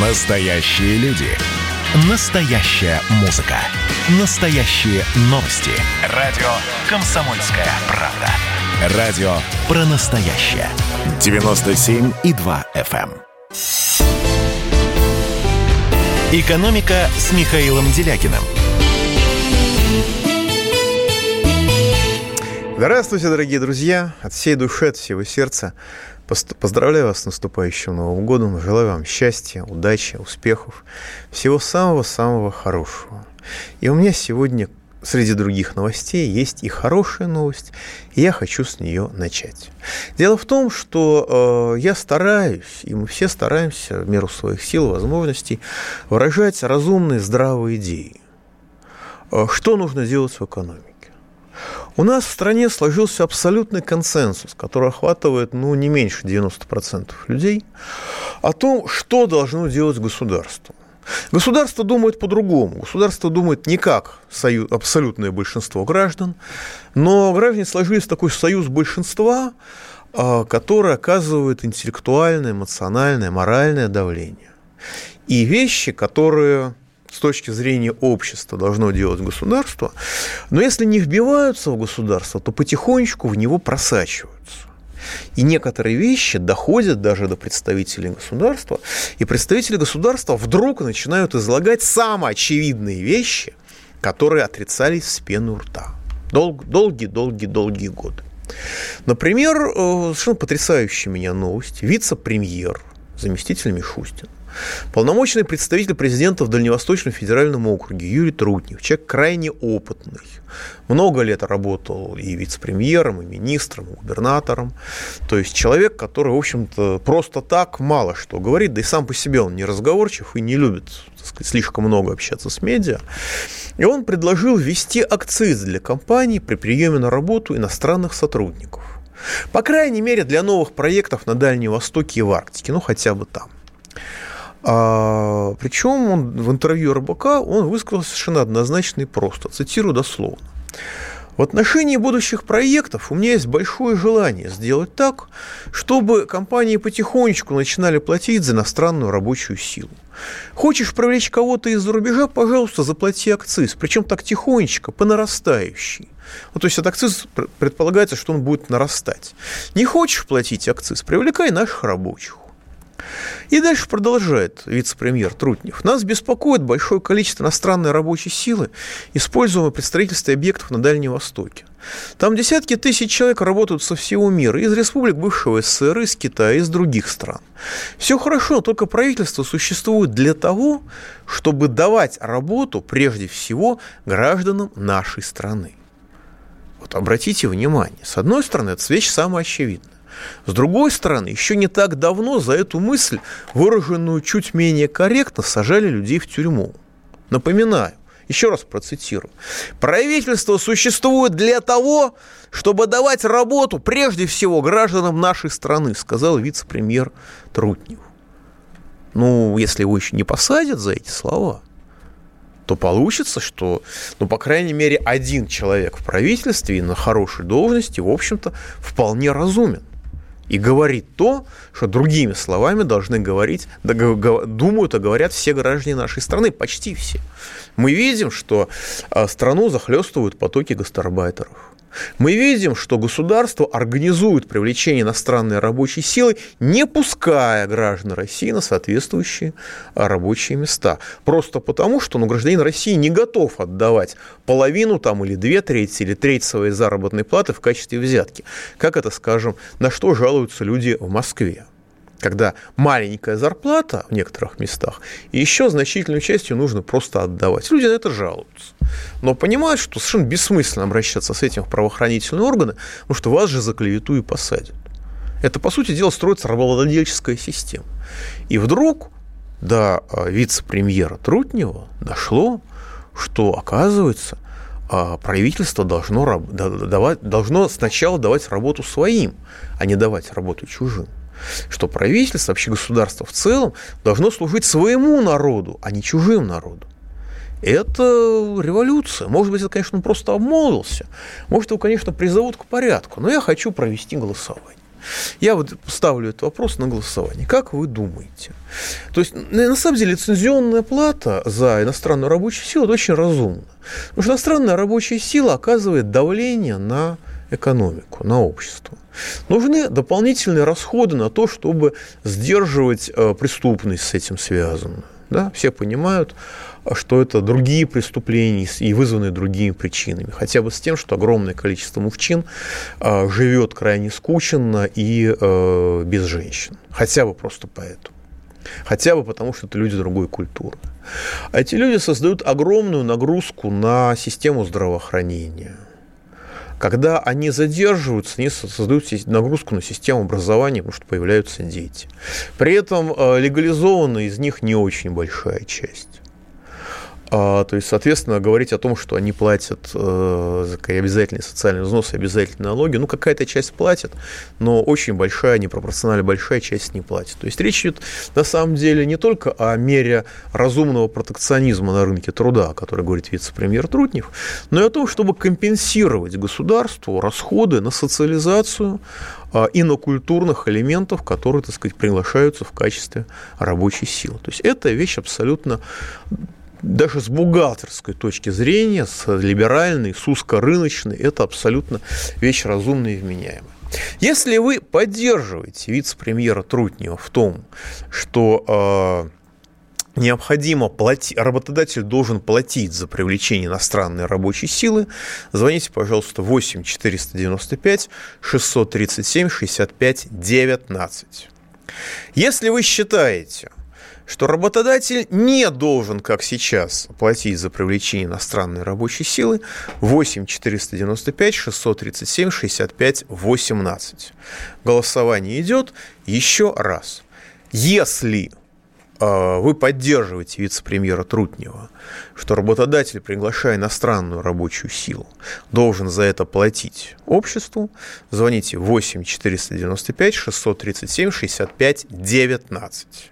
Настоящие люди. Настоящая музыка. Настоящие новости. Радио «Комсомольская правда». Радио про настоящее. 97,2 FM. эм. «Экономика» с Михаилом Делякиным. Здравствуйте, дорогие друзья! От всей души, от всего сердца Поздравляю вас с наступающим Новым годом. Желаю вам счастья, удачи, успехов. Всего самого-самого хорошего. И у меня сегодня среди других новостей есть и хорошая новость, и я хочу с нее начать. Дело в том, что э, я стараюсь, и мы все стараемся в меру своих сил и возможностей выражать разумные, здравые идеи. Э, что нужно делать в экономике? У нас в стране сложился абсолютный консенсус, который охватывает ну, не меньше 90% людей, о том, что должно делать государство. Государство думает по-другому. Государство думает не как союз, абсолютное большинство граждан, но граждане сложились такой союз большинства, а, который оказывает интеллектуальное, эмоциональное, моральное давление. И вещи, которые с точки зрения общества должно делать государство, но если не вбиваются в государство, то потихонечку в него просачиваются. И некоторые вещи доходят даже до представителей государства, и представители государства вдруг начинают излагать самые очевидные вещи, которые отрицались с пены рта. Долгие-долгие-долгие годы. Например, э, совершенно потрясающая меня новость. Вице-премьер, заместитель Мишустин, Полномочный представитель президента в Дальневосточном федеральном округе Юрий Трутнев, человек крайне опытный, много лет работал и вице-премьером, и министром, и губернатором. То есть человек, который, в общем-то, просто так мало что говорит, да и сам по себе он не разговорчив и не любит сказать, слишком много общаться с медиа. И он предложил ввести акциз для компаний при приеме на работу иностранных сотрудников. По крайней мере, для новых проектов на Дальнем Востоке и в Арктике, ну хотя бы там. А, причем он в интервью РБК он высказался совершенно однозначно и просто. Цитирую дословно. В отношении будущих проектов у меня есть большое желание сделать так, чтобы компании потихонечку начинали платить за иностранную рабочую силу. Хочешь привлечь кого-то из-за рубежа, пожалуйста, заплати акциз, причем так тихонечко, по нарастающей. Ну, то есть от акциз предполагается, что он будет нарастать. Не хочешь платить акциз, привлекай наших рабочих. И дальше продолжает вице-премьер Трутнев. Нас беспокоит большое количество иностранной рабочей силы, используемой при строительстве объектов на Дальнем Востоке. Там десятки тысяч человек работают со всего мира, из республик бывшего СССР, из Китая, из других стран. Все хорошо, только правительство существует для того, чтобы давать работу прежде всего гражданам нашей страны. Вот обратите внимание, с одной стороны, это вещь самая очевидная. С другой стороны, еще не так давно за эту мысль, выраженную чуть менее корректно, сажали людей в тюрьму. Напоминаю, еще раз процитирую. Правительство существует для того, чтобы давать работу прежде всего гражданам нашей страны, сказал вице-премьер Трутнев. Ну, если его еще не посадят за эти слова, то получится, что, ну, по крайней мере, один человек в правительстве и на хорошей должности, в общем-то, вполне разумен и говорит то, что другими словами должны говорить, думают и говорят все граждане нашей страны, почти все. Мы видим, что а, страну захлестывают потоки гастарбайтеров. Мы видим, что государство организует привлечение иностранной рабочей силы, не пуская граждан России на соответствующие а, рабочие места. Просто потому, что ну, гражданин России не готов отдавать половину там, или две трети, или треть своей заработной платы в качестве взятки. Как это, скажем, на что жалуются люди в Москве? Когда маленькая зарплата в некоторых местах, и еще значительную частью нужно просто отдавать. Люди на это жалуются. Но понимают, что совершенно бессмысленно обращаться с этим в правоохранительные органы, потому что вас же за клевету и посадят. Это, по сути дела, строится рабовладельческая система. И вдруг до а, вице-премьера Трутнева дошло, что, оказывается, а, правительство должно, должно сначала давать работу своим, а не давать работу чужим что правительство, вообще государство в целом должно служить своему народу, а не чужим народу. Это революция. Может быть, это, конечно, он просто обмолвился. Может, его, конечно, призовут к порядку. Но я хочу провести голосование. Я вот ставлю этот вопрос на голосование. Как вы думаете? То есть, на самом деле, лицензионная плата за иностранную рабочую силу – это очень разумно. Потому что иностранная рабочая сила оказывает давление на экономику, на общество. Нужны дополнительные расходы на то, чтобы сдерживать э, преступность с этим связанную. Да? Все понимают, что это другие преступления и вызванные другими причинами. Хотя бы с тем, что огромное количество мужчин э, живет крайне скученно и э, без женщин. Хотя бы просто поэтому. Хотя бы потому, что это люди другой культуры. А эти люди создают огромную нагрузку на систему здравоохранения – когда они задерживаются, они создают нагрузку на систему образования, потому что появляются дети. При этом э, легализована из них не очень большая часть. А, то есть, соответственно, говорить о том, что они платят э, обязательные социальные взносы, обязательные налоги, ну, какая-то часть платит, но очень большая, непропорционально большая часть не платит. То есть речь идет на самом деле не только о мере разумного протекционизма на рынке труда, о которой говорит вице-премьер Трутнев, но и о том, чтобы компенсировать государству расходы на социализацию э, инокультурных элементов, которые, так сказать, приглашаются в качестве рабочей силы. То есть это вещь абсолютно даже с бухгалтерской точки зрения, с либеральной, с узкорыночной, это абсолютно вещь разумная и вменяемая. Если вы поддерживаете вице-премьера Трутнева в том, что э, необходимо платить, работодатель должен платить за привлечение иностранной рабочей силы, звоните, пожалуйста, 8 495 637 65 19. Если вы считаете, что работодатель не должен, как сейчас, платить за привлечение иностранной рабочей силы 8 495 637 65 18. Голосование идет еще раз. Если э, вы поддерживаете вице-премьера Трутнева, что работодатель, приглашая иностранную рабочую силу, должен за это платить обществу, звоните 8 495 637 65 19.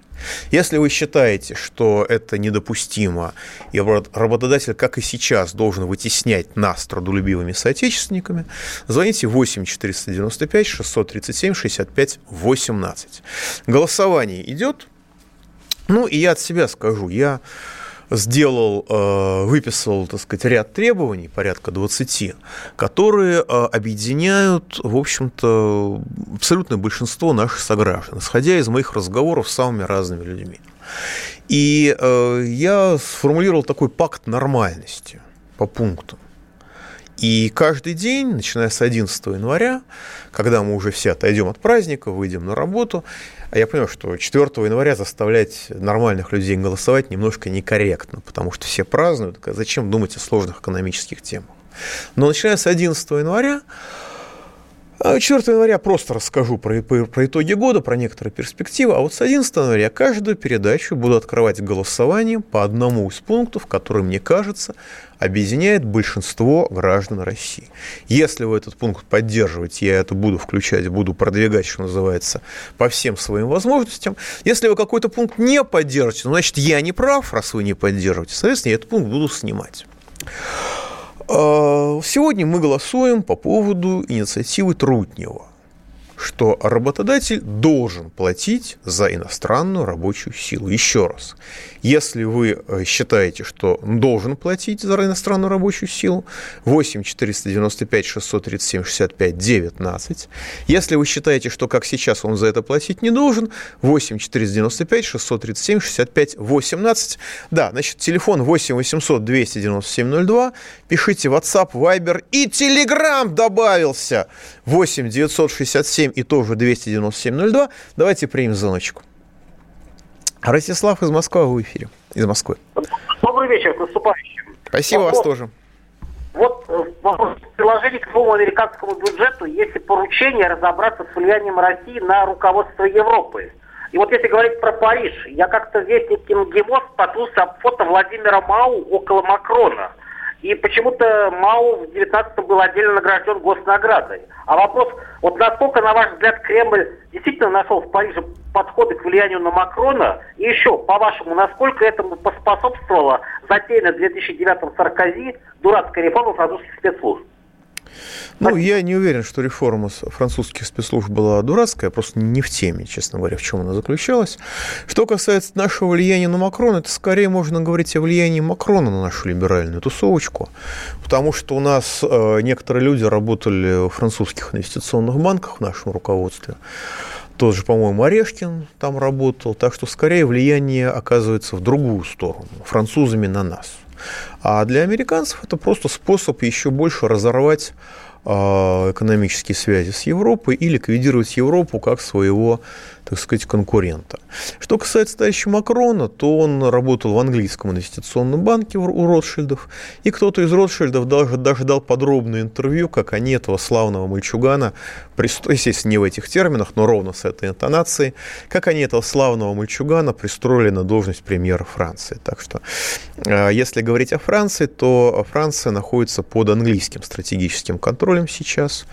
Если вы считаете, что это недопустимо, и работодатель, как и сейчас, должен вытеснять нас трудолюбивыми соотечественниками, звоните 8 495 637 65 18. Голосование идет. Ну, и я от себя скажу, я сделал, э, выписал, так сказать, ряд требований, порядка 20, которые э, объединяют, в общем-то, абсолютное большинство наших сограждан, исходя из моих разговоров с самыми разными людьми. И э, я сформулировал такой пакт нормальности по пунктам. И каждый день, начиная с 11 января, когда мы уже все отойдем от праздника, выйдем на работу, а я понимаю, что 4 января заставлять нормальных людей голосовать немножко некорректно, потому что все празднуют, зачем думать о сложных экономических темах. Но начиная с 11 января 4 а января просто расскажу про, про итоги года, про некоторые перспективы, а вот с 11 января каждую передачу буду открывать голосованием по одному из пунктов, который, мне кажется, объединяет большинство граждан России. Если вы этот пункт поддерживаете, я это буду включать, буду продвигать, что называется, по всем своим возможностям. Если вы какой-то пункт не поддержите, ну, значит, я не прав, раз вы не поддерживаете. Соответственно, я этот пункт буду снимать. А, сегодня мы голосуем по поводу инициативы Трутнева что работодатель должен платить за иностранную рабочую силу. Еще раз, если вы э, считаете, что должен платить за иностранную рабочую силу, 8 495 637 65 19. Если вы считаете, что как сейчас он за это платить не должен, 8 495 637 65 18. Да, значит, телефон 8 800 297 02. Пишите WhatsApp, Viber и Telegram добавился. 8 967 и тоже 297 02. Давайте примем звоночку. Ростислав из Москвы в эфире. Из Москвы. Добрый вечер, с наступающим. Спасибо Вопрос. вас тоже. Вот э, в приложении к новому американскому бюджету есть поручение разобраться с влиянием России на руководство Европы. И вот если говорить про Париж, я как-то весь этим гемос споткнулся об фото Владимира Мау около Макрона – и почему-то МАУ в 19-м был отдельно награжден госнаградой. А вопрос, вот насколько, на ваш взгляд, Кремль действительно нашел в Париже подходы к влиянию на Макрона? И еще, по-вашему, насколько этому поспособствовала затеянная в 2009-м Саркози дурацкая реформа французских спецслужб? Ну, я не уверен, что реформа французских спецслужб была дурацкая, просто не в теме, честно говоря, в чем она заключалась. Что касается нашего влияния на Макрона, это скорее можно говорить о влиянии Макрона на нашу либеральную тусовочку, потому что у нас э, некоторые люди работали в французских инвестиционных банках в нашем руководстве. Тот же, по-моему, Орешкин там работал, так что скорее влияние оказывается в другую сторону, французами на нас. А для американцев это просто способ еще больше разорвать а, экономические связи с Европой и ликвидировать Европу как своего так сказать, конкурента. Что касается товарища Макрона, то он работал в английском инвестиционном банке у Ротшильдов, и кто-то из Ротшильдов даже, даже дал подробное интервью, как они этого славного мальчугана, естественно, не в этих терминах, но ровно с этой интонацией, как они этого славного мальчугана пристроили на должность премьера Франции. Так что, э, если говорить о Франции, то Франция находится под английским стратегическим контролем сейчас.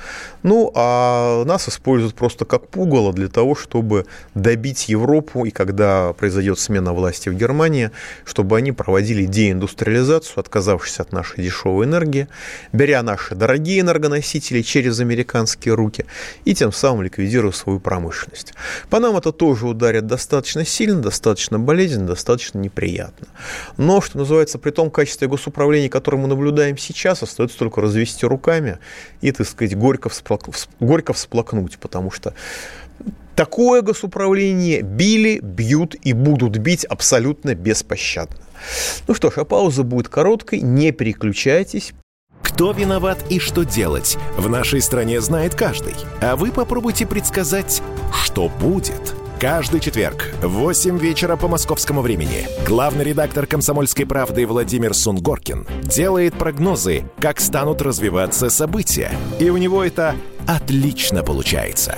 Ну, а нас используют просто как пугало для того, чтобы добить Европу, и когда произойдет смена власти в Германии, чтобы они проводили деиндустриализацию, отказавшись от нашей дешевой энергии, беря наши дорогие энергоносители через американские руки и тем самым ликвидируя свою промышленность. По нам это тоже ударит достаточно сильно, достаточно болезненно, достаточно неприятно. Но, что называется, при том качестве госуправления, которое мы наблюдаем сейчас, остается только развести руками и, так сказать, горько, всплак... горько всплакнуть, потому что Такое госуправление били, бьют и будут бить абсолютно беспощадно. Ну что ж, а пауза будет короткой, не переключайтесь. Кто виноват и что делать, в нашей стране знает каждый. А вы попробуйте предсказать, что будет. Каждый четверг в 8 вечера по московскому времени главный редактор «Комсомольской правды» Владимир Сунгоркин делает прогнозы, как станут развиваться события. И у него это отлично получается.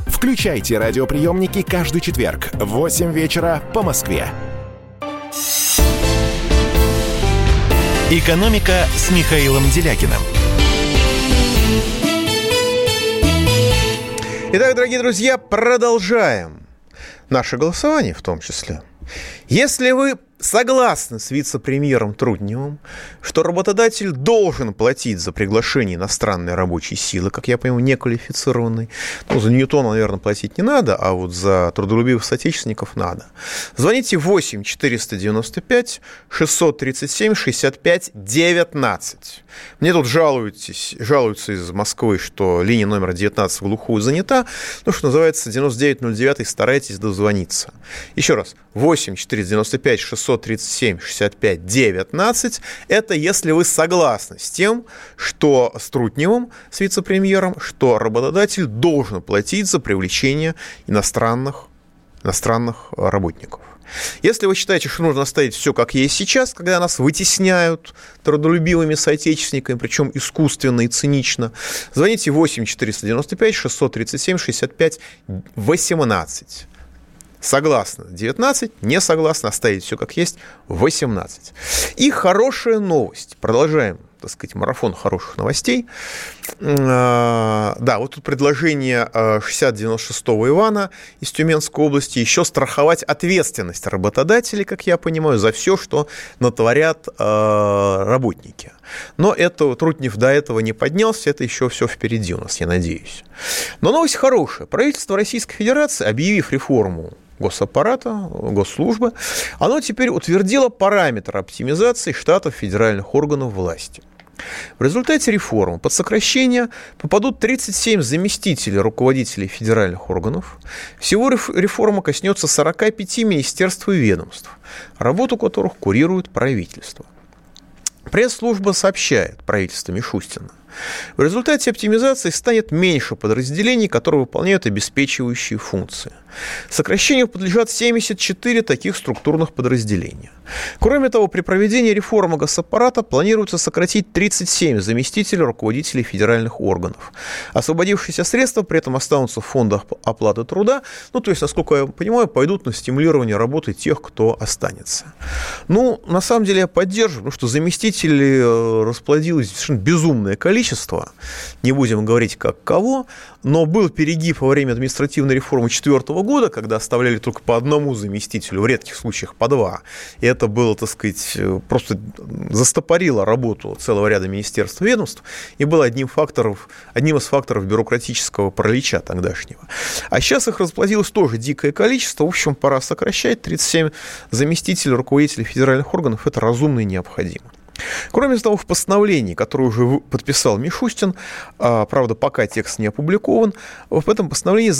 Включайте радиоприемники каждый четверг в 8 вечера по Москве. «Экономика» с Михаилом Делякиным. Итак, дорогие друзья, продолжаем наше голосование в том числе. Если вы согласны с вице-премьером Трудневым, что работодатель должен платить за приглашение иностранной рабочей силы, как я понимаю, неквалифицированной. Ну, за Ньютона, наверное, платить не надо, а вот за трудолюбивых соотечественников надо. Звоните 8 495 637 65 19. Мне тут жалуются, жалуются из Москвы, что линия номер 19 в глухую занята. Ну, что называется, 9909, старайтесь дозвониться. Еще раз, 8 495 600 637 65 19. Это если вы согласны с тем, что с Трутневым, с вице-премьером, что работодатель должен платить за привлечение иностранных, иностранных работников. Если вы считаете, что нужно оставить все как есть сейчас, когда нас вытесняют трудолюбивыми соотечественниками, причем искусственно и цинично, звоните 8 495 637 65 18. Согласна 19, не согласна, оставить все как есть 18. И хорошая новость. Продолжаем так сказать, марафон хороших новостей. А, да, вот тут предложение 6096-го а, Ивана из Тюменской области еще страховать ответственность работодателей, как я понимаю, за все, что натворят а, работники. Но это Трутнев до этого не поднялся, это еще все впереди у нас, я надеюсь. Но новость хорошая. Правительство Российской Федерации, объявив реформу госаппарата, госслужбы, оно теперь утвердило параметр оптимизации штатов федеральных органов власти. В результате реформы под сокращение попадут 37 заместителей руководителей федеральных органов. Всего реформа коснется 45 министерств и ведомств, работу которых курирует правительство. Пресс-служба сообщает правительство Мишустина – В результате оптимизации станет меньше подразделений, которые выполняют обеспечивающие функции. Сокращению подлежат 74 таких структурных подразделения. Кроме того, при проведении реформы госаппарата планируется сократить 37 заместителей руководителей федеральных органов. Освободившиеся средства при этом останутся в фондах оплаты труда, ну, то есть, насколько я понимаю, пойдут на стимулирование работы тех, кто останется. Ну, на самом деле я поддерживаю, потому что заместителей э, расплодилось совершенно безумное количество, не будем говорить как кого, но был перегиб во время административной реформы 2004 года, когда оставляли только по одному заместителю, в редких случаях по два. И это было, так сказать, просто застопорило работу целого ряда министерств и ведомств и было одним, факторов, одним из факторов бюрократического паралича тогдашнего. А сейчас их расплодилось тоже дикое количество. В общем, пора сокращать. 37 заместителей руководителей федеральных органов – это разумно и необходимо. Кроме того, в постановлении, которое уже подписал Мишустин, а, правда, пока текст не опубликован, в этом постановлении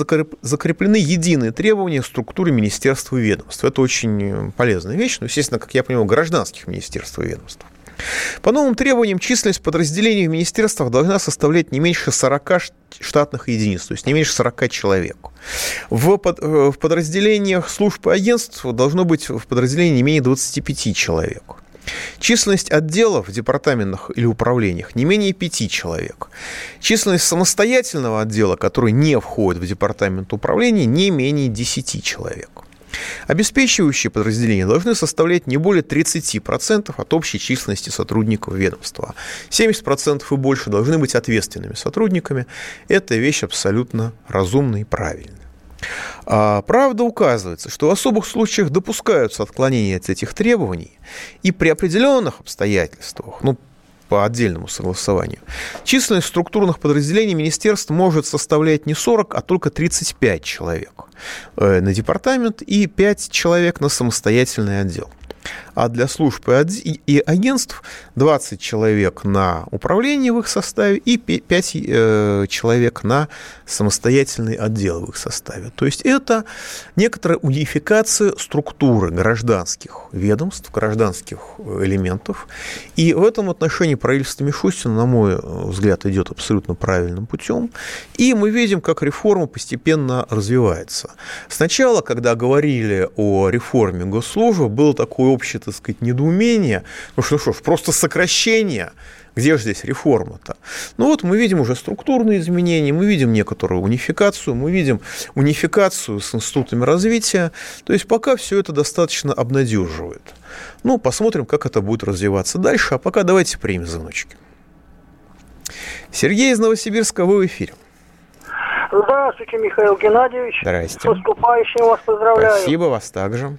закреплены единые требования структуры министерства и ведомств. Это очень полезная вещь, но, естественно, как я понимаю, гражданских министерств и ведомств. По новым требованиям численность подразделений в министерствах должна составлять не меньше 40 штатных единиц, то есть не меньше 40 человек. В, под, э, в подразделениях служб и агентств должно быть в подразделении не менее 25 человек. Численность отделов в департаментах или управлениях не менее пяти человек. Численность самостоятельного отдела, который не входит в департамент управления, не менее 10 человек. Обеспечивающие подразделения должны составлять не более 30% от общей численности сотрудников ведомства. 70% и больше должны быть ответственными сотрудниками. Это вещь абсолютно разумная и правильная. А, правда указывается, что в особых случаях допускаются отклонения от этих требований, и при определенных обстоятельствах, ну, по отдельному согласованию, численность структурных подразделений министерств может составлять не 40, а только 35 человек э, на департамент и 5 человек на самостоятельный отдел а для служб и агентств 20 человек на управление в их составе и 5 э, человек на самостоятельный отдел в их составе. То есть это некоторая унификация структуры гражданских ведомств, гражданских элементов. И в этом отношении правительство Мишустина, на мой взгляд, идет абсолютно правильным путем. И мы видим, как реформа постепенно развивается. Сначала, когда говорили о реформе госслужбы, было такое общее так сказать, недоумение. Ну что, ж, просто сокращение. Где же здесь реформа-то? Ну вот мы видим уже структурные изменения, мы видим некоторую унификацию, мы видим унификацию с институтами развития. То есть пока все это достаточно обнадеживает. Ну, посмотрим, как это будет развиваться дальше. А пока давайте примем звоночки. Сергей из Новосибирска, вы в эфире. Здравствуйте, Михаил Геннадьевич. Здрасте. С наступающим вас поздравляю. Спасибо, вас также.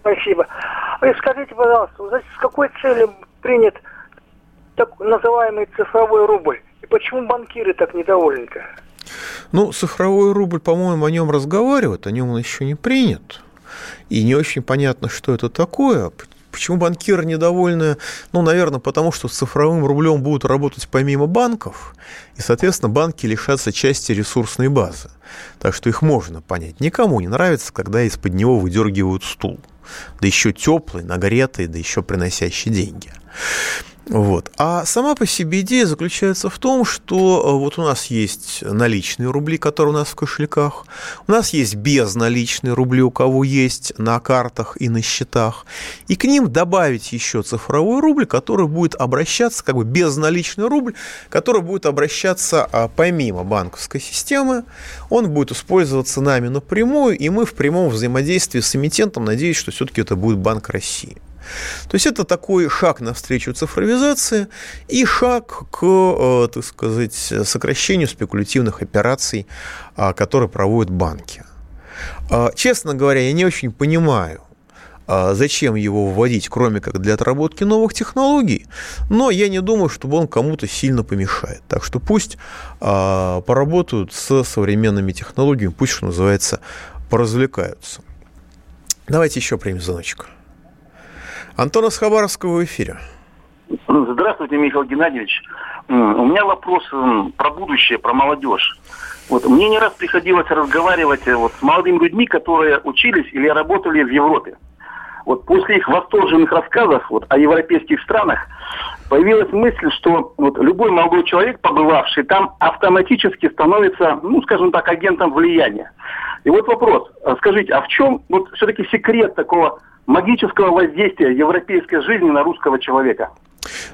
Спасибо. Вы скажите, пожалуйста, с какой целью принят так называемый цифровой рубль? И почему банкиры так недовольны-то? Ну, цифровой рубль, по-моему, о нем разговаривают, о нем он еще не принят. И не очень понятно, что это такое. Почему банкиры недовольны? Ну, наверное, потому что с цифровым рублем будут работать помимо банков, и, соответственно, банки лишатся части ресурсной базы. Так что их можно понять. Никому не нравится, когда из-под него выдергивают стул да еще теплый, нагретый, да еще приносящий деньги. Вот. А сама по себе идея заключается в том, что э, вот у нас есть наличные рубли, которые у нас в кошельках, у нас есть безналичные рубли, у кого есть на картах и на счетах, и к ним добавить еще цифровой рубль, который будет обращаться, как бы безналичный рубль, который будет обращаться а, помимо банковской системы, он будет использоваться нами напрямую, и мы в прямом взаимодействии с эмитентом, надеюсь, что все-таки это будет Банк России. То есть это такой шаг навстречу цифровизации и шаг к, э, так сказать, сокращению спекулятивных операций, а, которые проводят банки. А, честно говоря, я не очень понимаю, а, зачем его вводить, кроме как для отработки новых технологий, но я не думаю, чтобы он кому-то сильно помешает. Так что пусть поработают с современными технологиями, пусть, что называется, поразвлекаются. Давайте еще примем звоночку. Антон из Хабаровского в эфире. Здравствуйте, Михаил Геннадьевич. У меня вопрос про будущее, про молодежь. Вот мне не раз приходилось разговаривать э, вот, с молодыми людьми, которые учились или работали в Европе. вот после их восторженных рассказов вот, о европейских странах, появилась мысль, что вот любой молодой человек, побывавший там, автоматически становится, ну, скажем так, агентом влияния. И вот вопрос, а скажите, а в чем вот все-таки секрет такого магического воздействия европейской жизни на русского человека?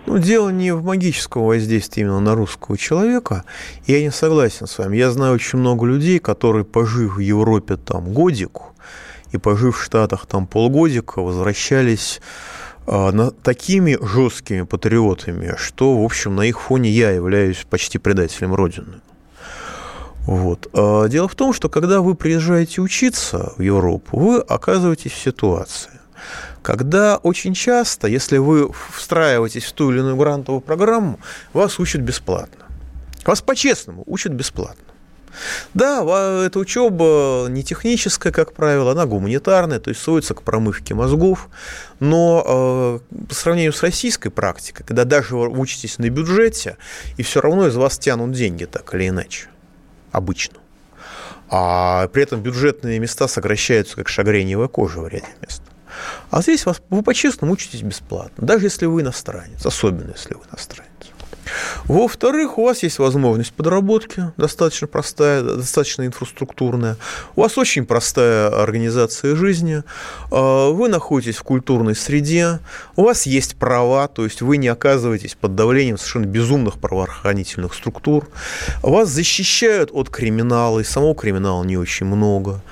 Ну, дело не в магическом воздействии именно на русского человека. Я не согласен с вами. Я знаю очень много людей, которые, пожив в Европе там годику и пожив в Штатах там полгодика, возвращались на, такими жесткими патриотами, что, в общем, на их фоне я являюсь почти предателем Родины. Вот. А дело в том, что когда вы приезжаете учиться в Европу, вы оказываетесь в ситуации, когда очень часто, если вы встраиваетесь в ту или иную грантовую программу, вас учат бесплатно. Вас по-честному учат бесплатно. Да, эта учеба не техническая, как правило, она гуманитарная, то есть сводится к промывке мозгов, но э, по сравнению с российской практикой, когда даже вы учитесь на бюджете, и все равно из вас тянут деньги так или иначе, обычно. А при этом бюджетные места сокращаются, как шагреневая кожа в ряде мест. А здесь вас, вы по-честному учитесь бесплатно, даже если вы иностранец, особенно если вы иностранец. Во-вторых, у вас есть возможность подработки, достаточно простая, достаточно инфраструктурная. У вас очень простая организация жизни. А, вы находитесь в культурной среде. У вас есть права, то есть вы не оказываетесь под давлением совершенно безумных правоохранительных структур. Вас защищают от криминала, и самого криминала не очень много.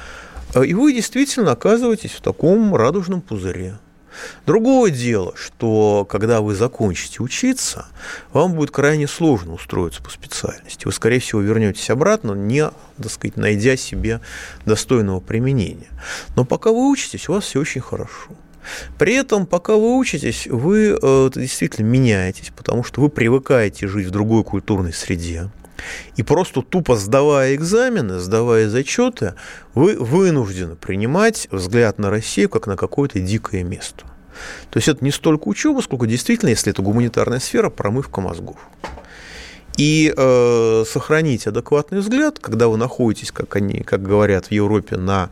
А, и вы действительно оказываетесь в таком радужном пузыре. Другое дело, что когда вы закончите учиться, вам будет крайне сложно устроиться по специальности. Вы, скорее всего, вернетесь обратно, не, так сказать, найдя себе достойного применения. Но пока вы учитесь, у вас все очень хорошо. При этом, пока вы учитесь, вы э, действительно меняетесь, потому что вы привыкаете жить в другой культурной среде. И просто тупо сдавая экзамены, сдавая зачеты, вы вынуждены принимать взгляд на Россию как на какое-то дикое место. То есть это не столько учеба, сколько действительно, если это гуманитарная сфера, промывка мозгов. И э, сохранить адекватный взгляд, когда вы находитесь, как они, как говорят в Европе, на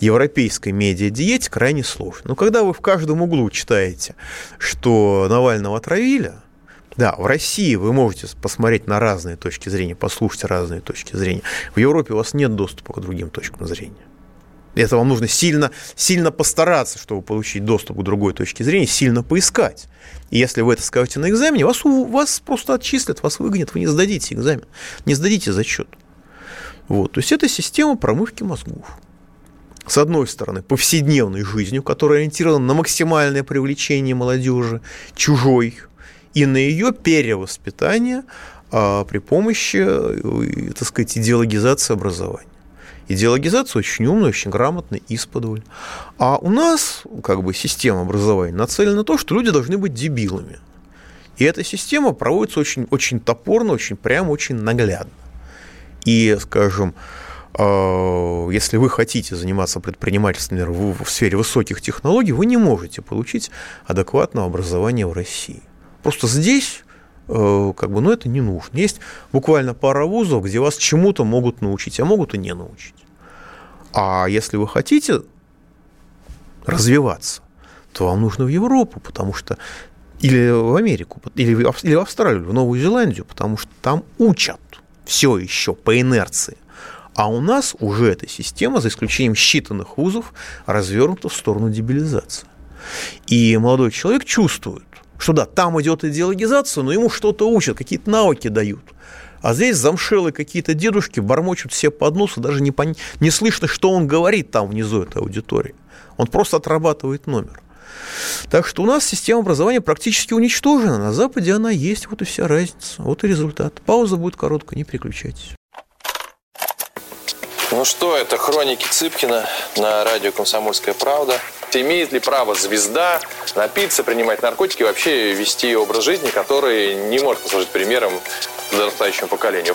европейской медиа-диете, крайне сложно. Но когда вы в каждом углу читаете, что Навального отравили, да, в России вы можете посмотреть на разные точки зрения, послушать разные точки зрения. В Европе у вас нет доступа к другим точкам зрения. Это вам нужно сильно, сильно постараться, чтобы получить доступ к другой точке зрения, сильно поискать. И если вы это скажете на экзамене, вас, вас просто отчислят, вас выгонят, вы не сдадите экзамен, не сдадите зачет. Вот. То есть это система промывки мозгов. С одной стороны, повседневной жизнью, которая ориентирована на максимальное привлечение молодежи, чужой, и на ее перевоспитание а, при помощи, э, так сказать, идеологизации образования. Идеологизация очень умная, очень грамотная, исподволь. А у нас как бы система образования нацелена на то, что люди должны быть дебилами. И эта система проводится очень, очень топорно, очень прямо, очень наглядно. И, скажем, а, если вы хотите заниматься предпринимательством в сфере высоких технологий, вы не можете получить адекватного образования в России. Просто здесь э, как бы, ну, это не нужно. Есть буквально пара вузов, где вас чему-то могут научить, а могут и не научить. А если вы хотите развиваться, то вам нужно в Европу, потому что или в Америку, или в, или в Австралию, в Новую Зеландию, потому что там учат все еще по инерции. А у нас уже эта система, за исключением считанных вузов, развернута в сторону дебилизации. И молодой человек чувствует, что да, там идет идеологизация, но ему что-то учат, какие-то навыки дают. А здесь замшелые какие-то дедушки бормочут все под нос, и даже не, пон... не слышно, что он говорит там внизу этой аудитории. Он просто отрабатывает номер. Так что у нас система образования практически уничтожена. На Западе она есть, вот и вся разница. Вот и результат. Пауза будет короткая, не переключайтесь. Ну что, это хроники Цыпкина на радио «Комсомольская правда». Имеет ли право звезда напиться, принимать наркотики и вообще вести образ жизни, который не может послужить примером подрастающему поколению?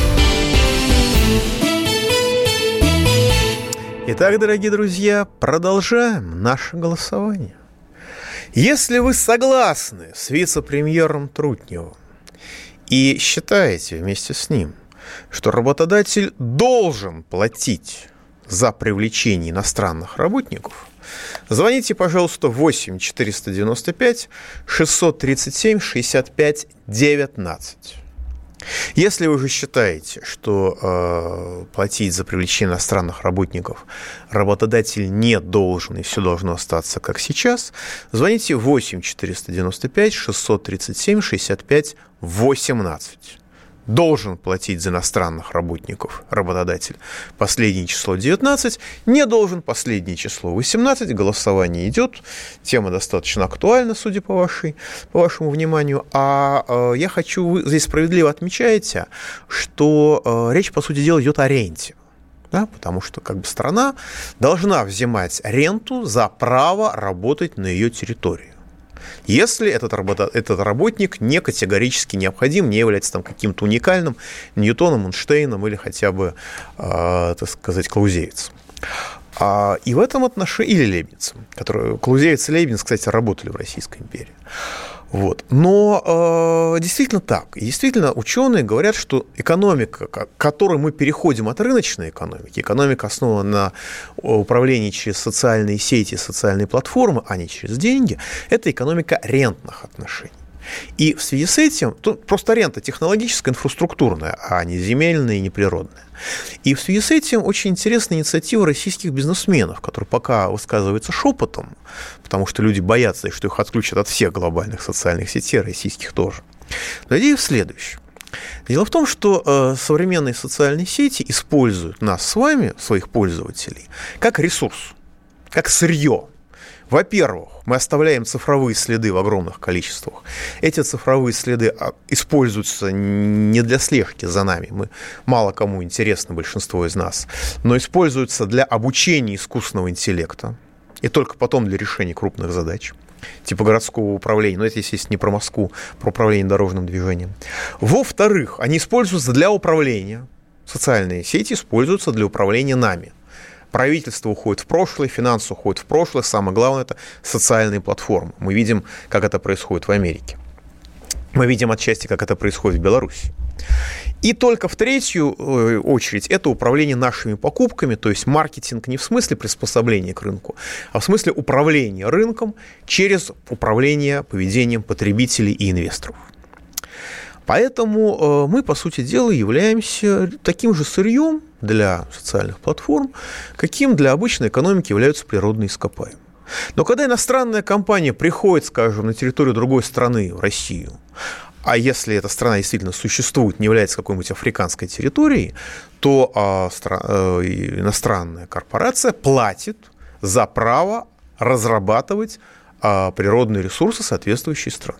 Итак, дорогие друзья, продолжаем наше голосование. Если вы согласны с вице-премьером Трутневым и считаете вместе с ним, что работодатель должен платить за привлечение иностранных работников, звоните, пожалуйста, 8 495 637 65 19. Если вы же считаете, что э, платить за привлечение иностранных работников работодатель не должен и все должно остаться как сейчас, звоните 8 495 637 65 18 должен платить за иностранных работников работодатель. Последнее число 19, не должен. Последнее число 18, голосование идет, тема достаточно актуальна, судя по, вашей, по вашему вниманию, а э, я хочу, вы здесь справедливо отмечаете, что э, речь, по сути дела, идет о ренте. Да, потому что как бы страна должна взимать ренту за право работать на ее территории если этот, работа, этот работник не категорически необходим, не является там каким-то уникальным Ньютоном, Эйнштейном или хотя бы, э, так сказать, Клаузевицем. А, и в этом отношении, или Лейбницем, которые, Клаузевиц и Лейбниц, кстати, работали в Российской империи. Вот. Но э, действительно так. И действительно ученые говорят, что экономика, к которой мы переходим от рыночной экономики, экономика основана на управлении через социальные сети, социальные платформы, а не через деньги, это экономика рентных отношений. И в связи с этим, тут просто рента технологическая, инфраструктурная, а не земельная и не природная. И в связи с этим очень интересная инициатива российских бизнесменов, которые пока высказываются шепотом, потому что люди боятся, что их отключат от всех глобальных социальных сетей, российских тоже. Но идея в следующем. Дело в том, что э, современные социальные сети используют нас с вами, своих пользователей, как ресурс, как сырье во-первых, мы оставляем цифровые следы в огромных количествах. Эти цифровые следы а, используются не для слежки за нами, мы мало кому интересно, большинство из нас, но используются для обучения искусственного интеллекта и только потом для решения крупных задач типа городского управления, но это, естественно, не про Москву, про управление дорожным движением. Во-вторых, они используются для управления, социальные сети используются для управления нами – правительство уходит в прошлое, финансы уходят в прошлое, самое главное – это социальные платформы. Мы видим, как это происходит в Америке. Мы видим отчасти, как это происходит в Беларуси. И только в третью э, очередь это управление нашими покупками, то есть маркетинг не в смысле приспособления к рынку, а в смысле управления рынком через управление поведением потребителей и инвесторов. Поэтому э, мы, по сути дела, являемся таким же сырьем для социальных платформ, каким для обычной экономики являются природные ископаемые. Но когда иностранная компания приходит, скажем, на территорию другой страны, в Россию, а если эта страна действительно существует, не является какой-нибудь африканской территорией, то а, стра- э, иностранная корпорация платит за право разрабатывать а, природные ресурсы соответствующей страны.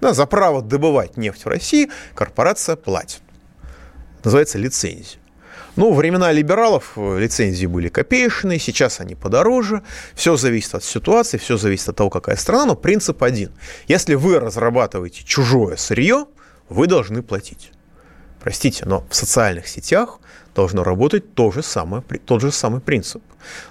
Да, за право добывать нефть в России корпорация платит. Называется лицензия. Ну, времена либералов э, лицензии были копеечные, сейчас они подороже. Все зависит от ситуации, все зависит от того, какая страна, но принцип один. Если вы разрабатываете чужое сырье, вы должны платить. Простите, но в социальных сетях должно работать то же самое, тот же самый принцип.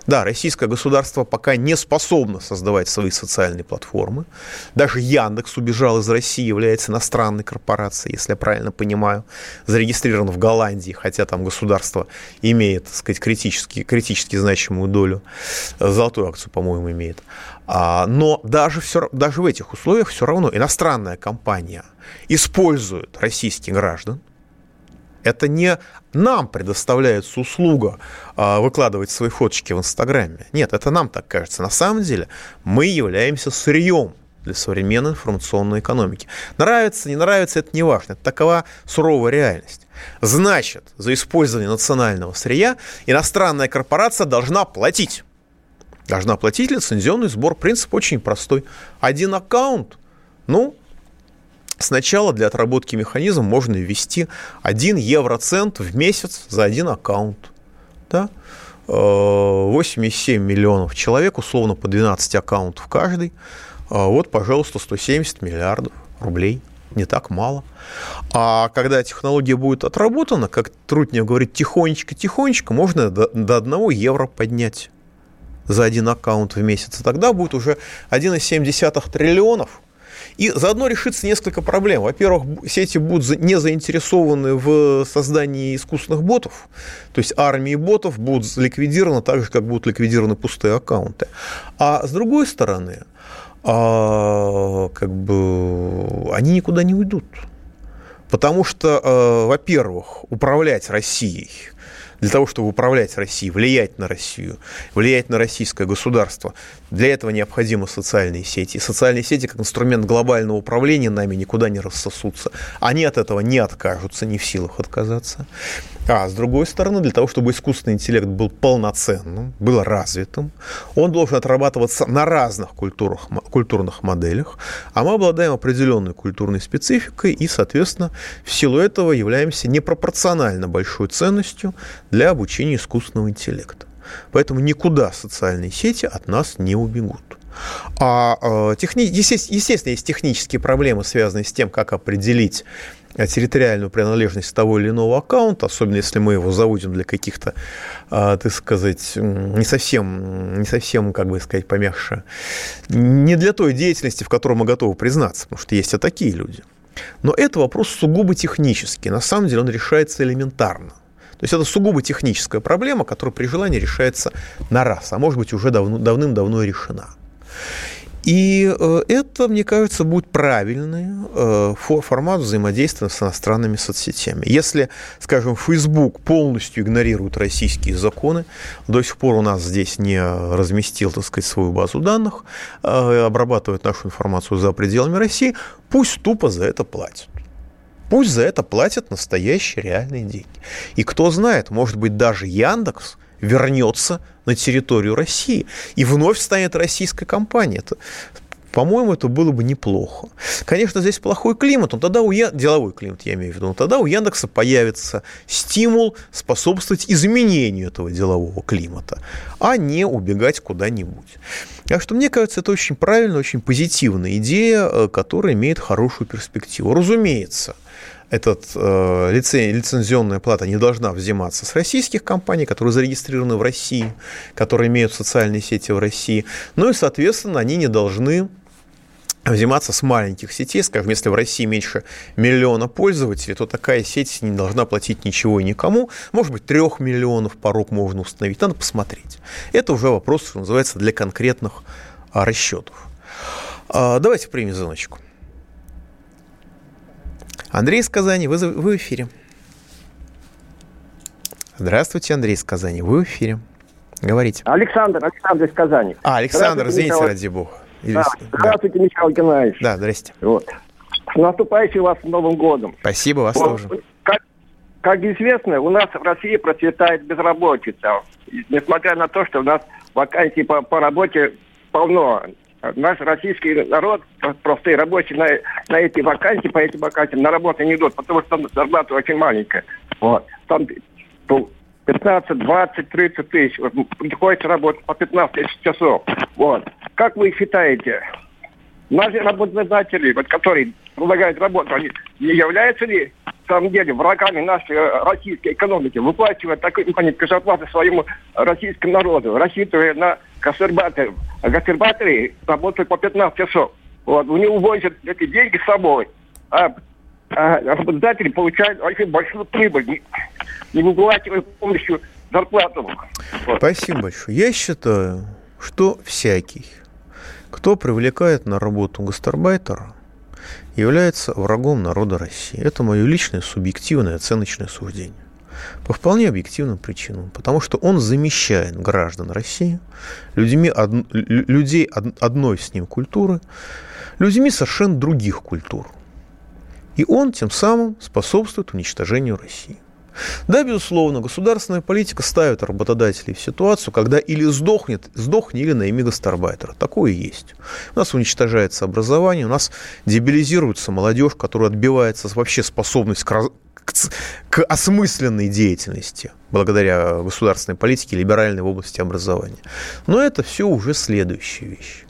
Да, российское государство пока не способно создавать свои социальные платформы. Даже Яндекс убежал из России, является иностранной корпорацией, если я правильно понимаю, зарегистрирован в Голландии, хотя там государство имеет, так сказать, критически, критически значимую долю, золотую акцию, по-моему, имеет. А, но даже, все, даже в этих условиях все равно иностранная компания использует российских граждан, Это не нам предоставляется услуга а, выкладывать свои фоточки в Инстаграме. Нет, это нам так кажется. На самом деле мы являемся сырьем для современной информационной экономики. Нравится, не нравится, это не важно. Это такова суровая реальность. Значит, за использование национального сырья иностранная корпорация должна платить. Должна платить лицензионный сбор. Принцип очень простой. Один аккаунт, ну, сначала для отработки механизма можно ввести 1 евроцент в месяц за один аккаунт. Да? 87 э, миллионов человек, условно по 12 аккаунтов каждый. А вот, пожалуйста, 170 миллиардов рублей. Не так мало. А когда технология будет отработана, как Трутнев говорит, тихонечко-тихонечко, можно до, до 1 евро поднять за один аккаунт в месяц. И тогда будет уже 1,7 триллионов. И заодно решится несколько проблем. Во-первых, сети будут не заинтересованы в создании искусственных ботов. То есть армии ботов будут ликвидированы так же, как будут ликвидированы пустые аккаунты. А с другой стороны, а, как бы они никуда не уйдут. Потому что, а, во-первых, управлять Россией для того, чтобы управлять Россией, влиять на Россию, влиять на российское государство, для этого необходимы социальные сети. И социальные сети, как инструмент глобального управления, нами никуда не рассосутся. Они от этого не откажутся, не в силах отказаться. А с другой стороны, для того, чтобы искусственный интеллект был полноценным, был развитым, он должен отрабатываться на разных культурах, культурных моделях, а мы обладаем определенной культурной спецификой и, соответственно, в силу этого являемся непропорционально большой ценностью для обучения искусственного интеллекта. Поэтому никуда социальные сети от нас не убегут. А э, техни... естественно, есть технические проблемы, связанные с тем, как определить э, территориальную принадлежность того или иного аккаунта, особенно если мы его заводим для каких-то, э, так сказать, не совсем, не совсем, как бы сказать, помягче, не для той деятельности, в которой мы готовы признаться, потому что есть и такие люди. Но это вопрос сугубо технический. На самом деле он решается элементарно. То есть это сугубо техническая проблема, которая при желании решается на раз, а может быть уже давно, давным-давно решена. И э, это, мне кажется, будет правильный э, формат взаимодействия с иностранными соцсетями. Если, скажем, Facebook полностью игнорирует российские законы, до сих пор у нас здесь не разместил, так сказать, свою базу данных, э, обрабатывает нашу информацию за пределами России, пусть тупо за это платят. Пусть за это платят настоящие реальные деньги. И кто знает, может быть, даже Яндекс вернется на территорию России и вновь станет российской компанией. Это по-моему, это было бы неплохо. Конечно, здесь плохой климат, но тогда у Я... деловой климат, я имею в виду, но тогда у Яндекса появится стимул способствовать изменению этого делового климата, а не убегать куда-нибудь. Так что, мне кажется, это очень правильная, очень позитивная идея, э, которая имеет хорошую перспективу. Разумеется, этот, э, лицензионная плата не должна взиматься с российских компаний, которые зарегистрированы в России, которые имеют социальные сети в России. Ну и, соответственно, они не должны взиматься с маленьких сетей. Скажем, если в России меньше миллиона пользователей, то такая сеть не должна платить ничего и никому. Может быть, трех миллионов порог можно установить. Надо посмотреть. Это уже вопрос, что называется, для конкретных а, расчетов. А, давайте примем звоночку. Андрей из Казани, вы, вы в эфире. Здравствуйте, Андрей из Казани, вы в эфире. Говорите. Александр, Александр из Казани. А, Александр, извините, Михаил... ради бога. Да, здравствуйте, да. Михаил Геннадьевич. Да, здрасте. Вот. С наступающим вас Новым годом. Спасибо, вас вот. тоже. Как, как известно, у нас в России процветает безработица. Несмотря на то, что у нас вакансий по, по работе полно наш российский народ, простые рабочие, на, на эти вакансии, по этим вакансиям на работу не идут, потому что там зарплата очень маленькая. Вот. Там 15, 20, 30 тысяч. Вот, приходится работать по 15 тысяч часов. Вот. Как вы считаете, наши работодатели, вот, которые предлагают работу, они не являются ли самом деле врагами нашей э, российской экономики, выплачивая такой маленькой зарплаты своему российскому народу, рассчитывая на. А консерваторы работают по 15 часов. Вот, у них увозят эти деньги с собой. А, а работодатели получают очень большую прибыль, не, не выплачивая полностью зарплату. Вот. Спасибо большое. Я считаю, что всякий, кто привлекает на работу гастарбайтера, является врагом народа России. Это мое личное субъективное оценочное суждение. По вполне объективным причинам. Потому что он замещает граждан России, людьми, од, людей одной с ним культуры, людьми совершенно других культур. И он тем самым способствует уничтожению России. Да, безусловно, государственная политика ставит работодателей в ситуацию, когда или сдохнет, сдохни, или найми гастарбайтера. Такое есть. У нас уничтожается образование, у нас дебилизируется молодежь, которая отбивается вообще способность к, к, к осмысленной деятельности благодаря государственной политике, либеральной в области образования. Но это все уже следующая вещь.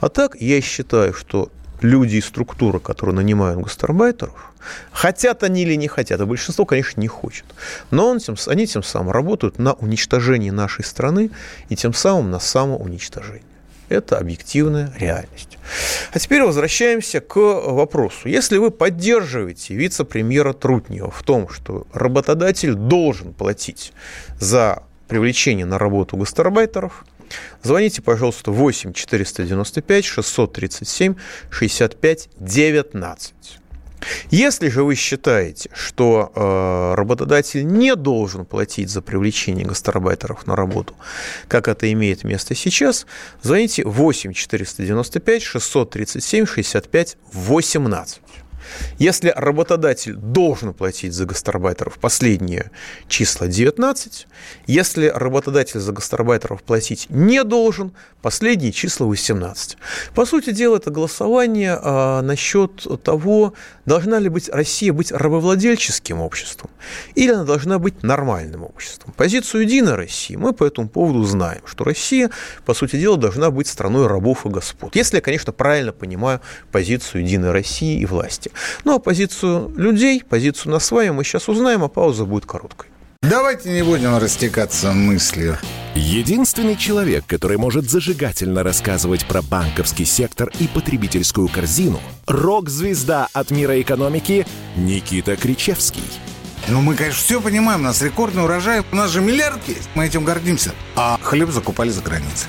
А так я считаю, что люди и структура, которые нанимают гастарбайтеров, хотят они или не хотят, а большинство, конечно, не хочет. Но он тем, они тем самым работают на уничтожение нашей страны и тем самым на самоуничтожение. Это объективная реальность. А теперь возвращаемся к вопросу. Если вы поддерживаете вице-премьера Трутнева в том, что работодатель должен платить за привлечение на работу гастарбайтеров, Звоните, пожалуйста, 8 495 637 65 19. Если же вы считаете, что э, работодатель не должен платить за привлечение гастарбайтеров на работу, как это имеет место сейчас, звоните 8 495 637 65 18. Если работодатель должен платить за гастарбайтеров последние числа 19, если работодатель за гастарбайтеров платить не должен, последние числа 18. По сути дела, это голосование а, насчет того, должна ли быть Россия быть рабовладельческим обществом или она должна быть нормальным обществом. Позицию Единой России мы по этому поводу знаем, что Россия, по сути дела, должна быть страной рабов и господ. Если я, конечно, правильно понимаю позицию Единой России и власти. Ну, а позицию людей, позицию на свое мы сейчас узнаем, а пауза будет короткой. Давайте не будем растекаться мыслью. Единственный человек, который может зажигательно рассказывать про банковский сектор и потребительскую корзину – рок-звезда от мира экономики Никита Кричевский. Ну, мы, конечно, все понимаем, у нас рекордный урожай, у нас же миллиард есть, мы этим гордимся. А хлеб закупали за границей.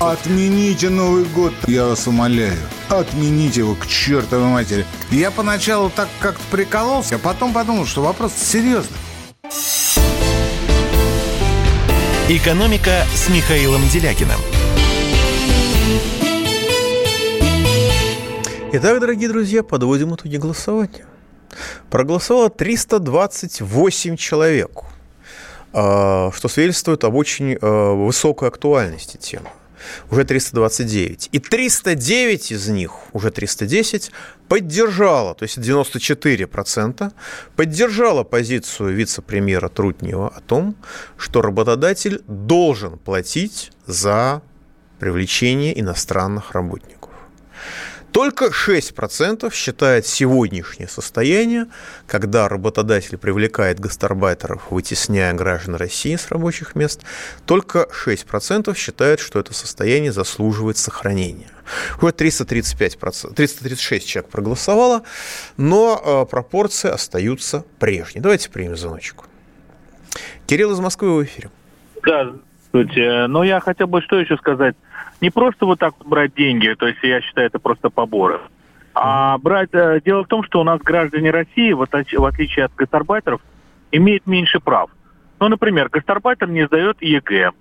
Отмените Новый год, я вас умоляю. Отмените его к чертовой матери. Я поначалу так как-то прикололся, а потом подумал, что вопрос серьезный. «Экономика» с Михаилом Делякиным. Итак, дорогие друзья, подводим итоги голосования. Проголосовало 328 человек, а, что свидетельствует об очень а, высокой актуальности темы уже 329. И 309 из них, уже 310, поддержала, то есть 94%, поддержала позицию вице-премьера Трутнева о том, что работодатель должен платить за привлечение иностранных работников. Только 6% считает сегодняшнее состояние, когда работодатель привлекает гастарбайтеров, вытесняя граждан России с рабочих мест, только 6% считает, что это состояние заслуживает сохранения. Уже 335%, 336 человек проголосовало, но э, пропорции остаются прежние. Давайте примем звоночку. Кирилл из Москвы в эфире. Да, здравствуйте. Но я хотел бы что еще сказать не просто вот так брать деньги, то есть я считаю это просто поборы, а брать... Э, дело в том, что у нас граждане России, в отличие от гастарбайтеров, имеют меньше прав. Ну, например, гастарбайтер не сдает ЕГЭ,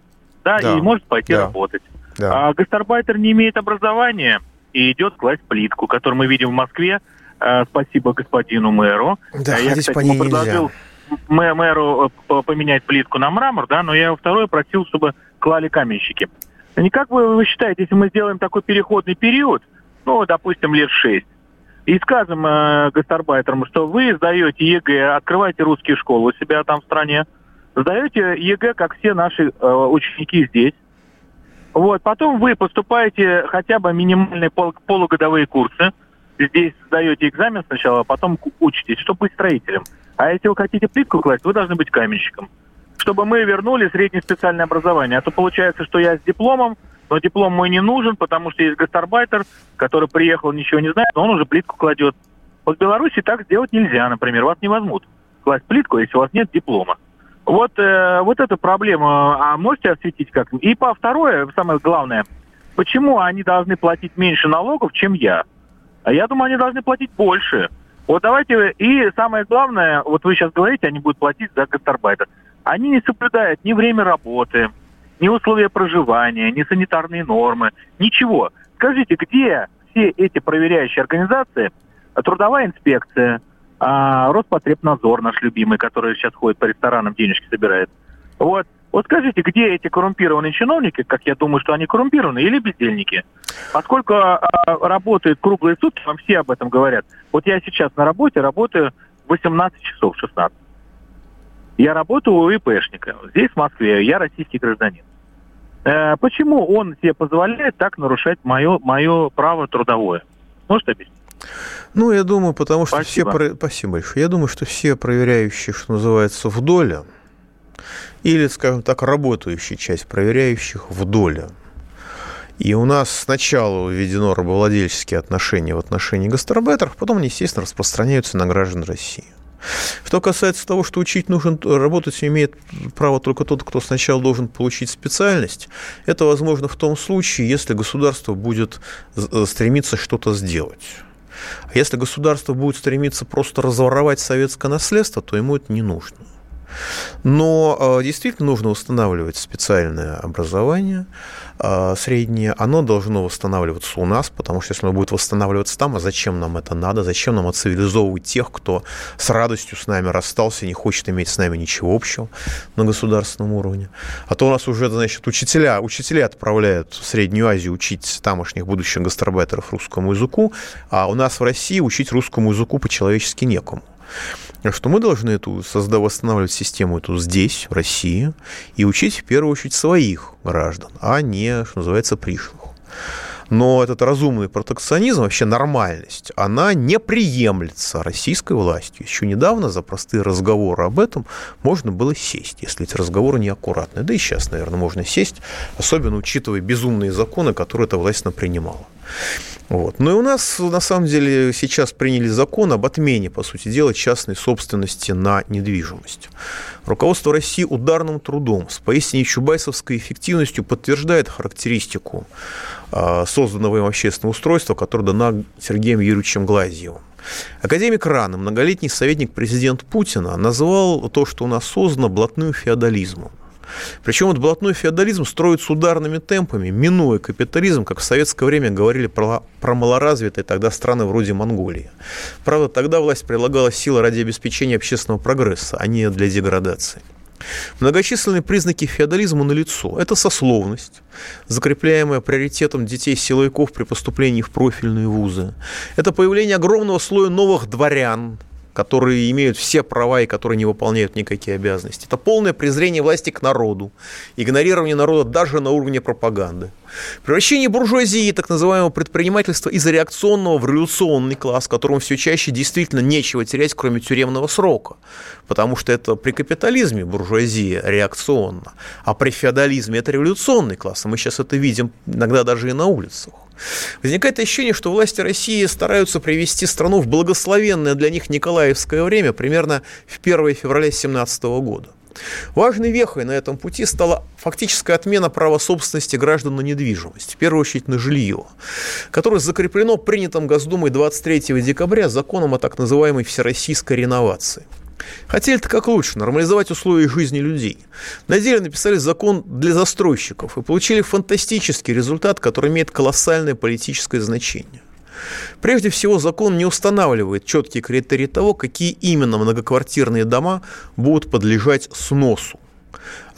да, да. и может пойти да. работать. Да. А гастарбайтер не имеет образования и идет класть плитку, которую мы видим в Москве. Э, спасибо господину мэру. Да, я, кстати, по ему предложил нельзя. мэру э, поменять плитку на мрамор, да, но я второе просил, чтобы клали каменщики. Не как вы, вы считаете, если мы сделаем такой переходный период, ну, допустим, лет шесть, и скажем э, гастарбайтерам, что вы сдаете ЕГЭ, открываете русские школы у себя там в стране, сдаете ЕГЭ, как все наши э, ученики здесь. Вот, потом вы поступаете хотя бы минимальные пол, полугодовые курсы, здесь сдаете экзамен сначала, а потом учитесь, чтобы быть строителем. А если вы хотите плитку класть, вы должны быть каменщиком. Чтобы мы вернули среднее специальное образование. А то получается, что я с дипломом, но диплом мой не нужен, потому что есть гастарбайтер, который приехал, ничего не знает, но он уже плитку кладет. Вот в Беларуси так сделать нельзя, например, вас не возьмут класть плитку, если у вас нет диплома. Вот, э, вот эта проблема, а можете осветить как? И по второе, самое главное, почему они должны платить меньше налогов, чем я? А я думаю, они должны платить больше. Вот давайте, и самое главное, вот вы сейчас говорите, они будут платить за гастарбайтер. Они не соблюдают ни время работы, ни условия проживания, ни санитарные нормы, ничего. Скажите, где все эти проверяющие организации, трудовая инспекция, а, Роспотребнадзор наш любимый, который сейчас ходит по ресторанам, денежки собирает. Вот. Вот скажите, где эти коррумпированные чиновники, как я думаю, что они коррумпированы, или бездельники? Поскольку а, работают круглые сутки, вам все об этом говорят. Вот я сейчас на работе работаю 18 часов, 16. Я работаю у ИПшника. Здесь, в Москве, я российский гражданин. Э, почему он себе позволяет так нарушать мое, мое право трудовое? Может объяснить? Ну, я думаю, потому что Спасибо. все... Спасибо большое. Я думаю, что все проверяющие, что называется, в доле, или, скажем так, работающая часть проверяющих в доле. И у нас сначала введено рабовладельческие отношения в отношении гастарбайтеров, потом они, естественно, распространяются на граждан России. Что касается того, что учить нужен, работать имеет право только тот, кто сначала должен получить специальность, это возможно в том случае, если государство будет э, стремиться что-то сделать. А если государство будет стремиться просто разворовать советское наследство, то ему это не нужно. Но э, действительно нужно устанавливать специальное образование среднее. Оно должно восстанавливаться у нас, потому что если оно будет восстанавливаться там, а зачем нам это надо? Зачем нам отцивилизовывать тех, кто с радостью с нами расстался не хочет иметь с нами ничего общего на государственном уровне? А то у нас уже, значит, учителя, учителя отправляют в Среднюю Азию учить тамошних будущих гастарбайтеров русскому языку, а у нас в России учить русскому языку по-человечески некому что мы должны эту создав, восстанавливать систему эту здесь, в России, и учить в первую очередь своих граждан, а не, что называется, пришлых. Но этот разумный протекционизм, вообще нормальность, она не приемлется российской властью. Еще недавно за простые разговоры об этом можно было сесть, если эти разговоры неаккуратные. Да и сейчас, наверное, можно сесть, особенно учитывая безумные законы, которые эта власть принимала. Вот. Ну и у нас, на самом деле, сейчас приняли закон об отмене, по сути дела, частной собственности на недвижимость. Руководство России ударным трудом с поистине чубайсовской эффективностью подтверждает характеристику а, созданного им общественного устройства, которое дана Сергеем Юрьевичем Глазьевым. Академик Ран, многолетний советник президента Путина, назвал то, что у нас создано, блатным феодализмом. Причем вот блатной феодализм строится ударными темпами, минуя капитализм, как в советское время говорили про, про малоразвитые тогда страны вроде Монголии. Правда, тогда власть прилагала силы ради обеспечения общественного прогресса, а не для деградации. Многочисленные признаки феодализма налицо. Это сословность, закрепляемая приоритетом детей силовиков при поступлении в профильные вузы. Это появление огромного слоя новых дворян, которые имеют все права и которые не выполняют никакие обязанности. Это полное презрение власти к народу, игнорирование народа даже на уровне пропаганды. Превращение буржуазии, так называемого предпринимательства из реакционного в революционный класс, которому все чаще действительно нечего терять, кроме тюремного срока. Потому что это при капитализме буржуазия реакционна, а при феодализме это революционный класс. И мы сейчас это видим иногда даже и на улицах. Возникает ощущение, что власти России стараются привести страну в благословенное для них Николаевское время примерно в 1 февраля 2017 года. Важной вехой на этом пути стала фактическая отмена права собственности граждан на недвижимость, в первую очередь на жилье, которое закреплено принятым Госдумой 23 декабря законом о так называемой всероссийской реновации. Хотели-то как лучше, нормализовать условия жизни людей. На деле написали закон для застройщиков и получили фантастический результат, который имеет колоссальное политическое значение. Прежде всего, закон не устанавливает четкие критерии того, какие именно многоквартирные дома будут подлежать сносу.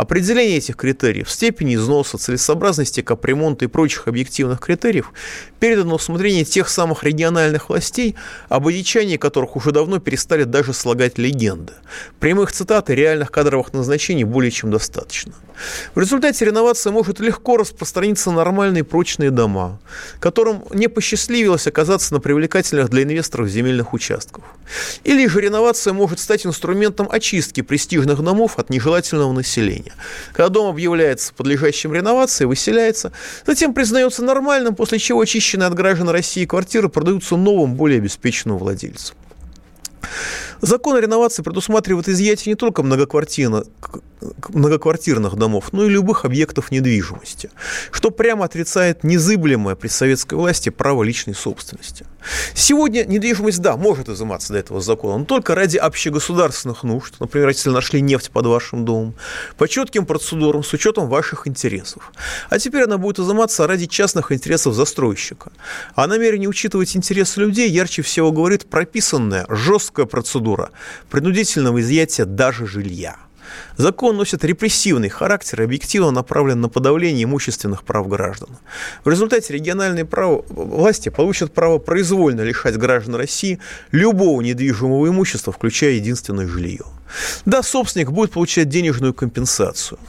Определение этих критериев, степени износа, целесообразности капремонта и прочих объективных критериев передано в усмотрение тех самых региональных властей, об одичании которых уже давно перестали даже слагать легенды. Прямых цитат и реальных кадровых назначений более чем достаточно. В результате реновация может легко распространиться на нормальные прочные дома, которым не посчастливилось оказаться на привлекательных для инвесторов земельных участках. Или же реновация может стать инструментом очистки престижных домов от нежелательного населения. Когда дом объявляется подлежащим реновации, выселяется, затем признается нормальным, после чего очищенные от граждан России квартиры продаются новым, более обеспеченным владельцам. Закон о реновации предусматривает изъятие не только многоквартирных домов, но и любых объектов недвижимости, что прямо отрицает незыблемое при советской власти право личной собственности. Сегодня недвижимость, да, может изыматься до этого закона, но только ради общегосударственных нужд, например, если нашли нефть под вашим домом, по четким процедурам, с учетом ваших интересов. А теперь она будет изыматься ради частных интересов застройщика. А намерение учитывать интересы людей ярче всего говорит прописанная жесткая процедура принудительного изъятия даже жилья. Закон носит репрессивный характер и объективно направлен на подавление имущественных прав граждан. В результате региональные право, власти получат право произвольно лишать граждан России любого недвижимого имущества, включая единственное жилье. Да, собственник будет получать денежную компенсацию,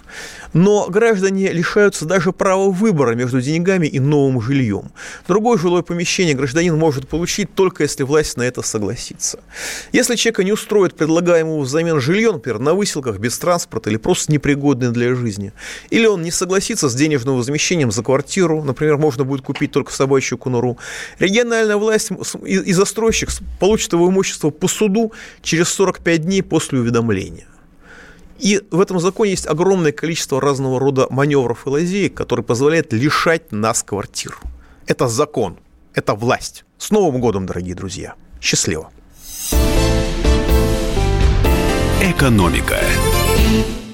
но граждане лишаются даже права выбора между деньгами и новым жильем. Другое жилое помещение гражданин может получить только если власть на это согласится. Если человека не устроит предлагаемого взамен жилье, например, на выселках, без транспорта или просто непригодный для жизни, или он не согласится с денежным возмещением за квартиру, например, можно будет купить только собачью конуру, региональная власть и застройщик получит его имущество по суду через 45 дней после уведомления уведомления. И в этом законе есть огромное количество разного рода маневров и лазеек, которые позволяют лишать нас квартир. Это закон, это власть. С Новым годом, дорогие друзья. Счастливо. Экономика.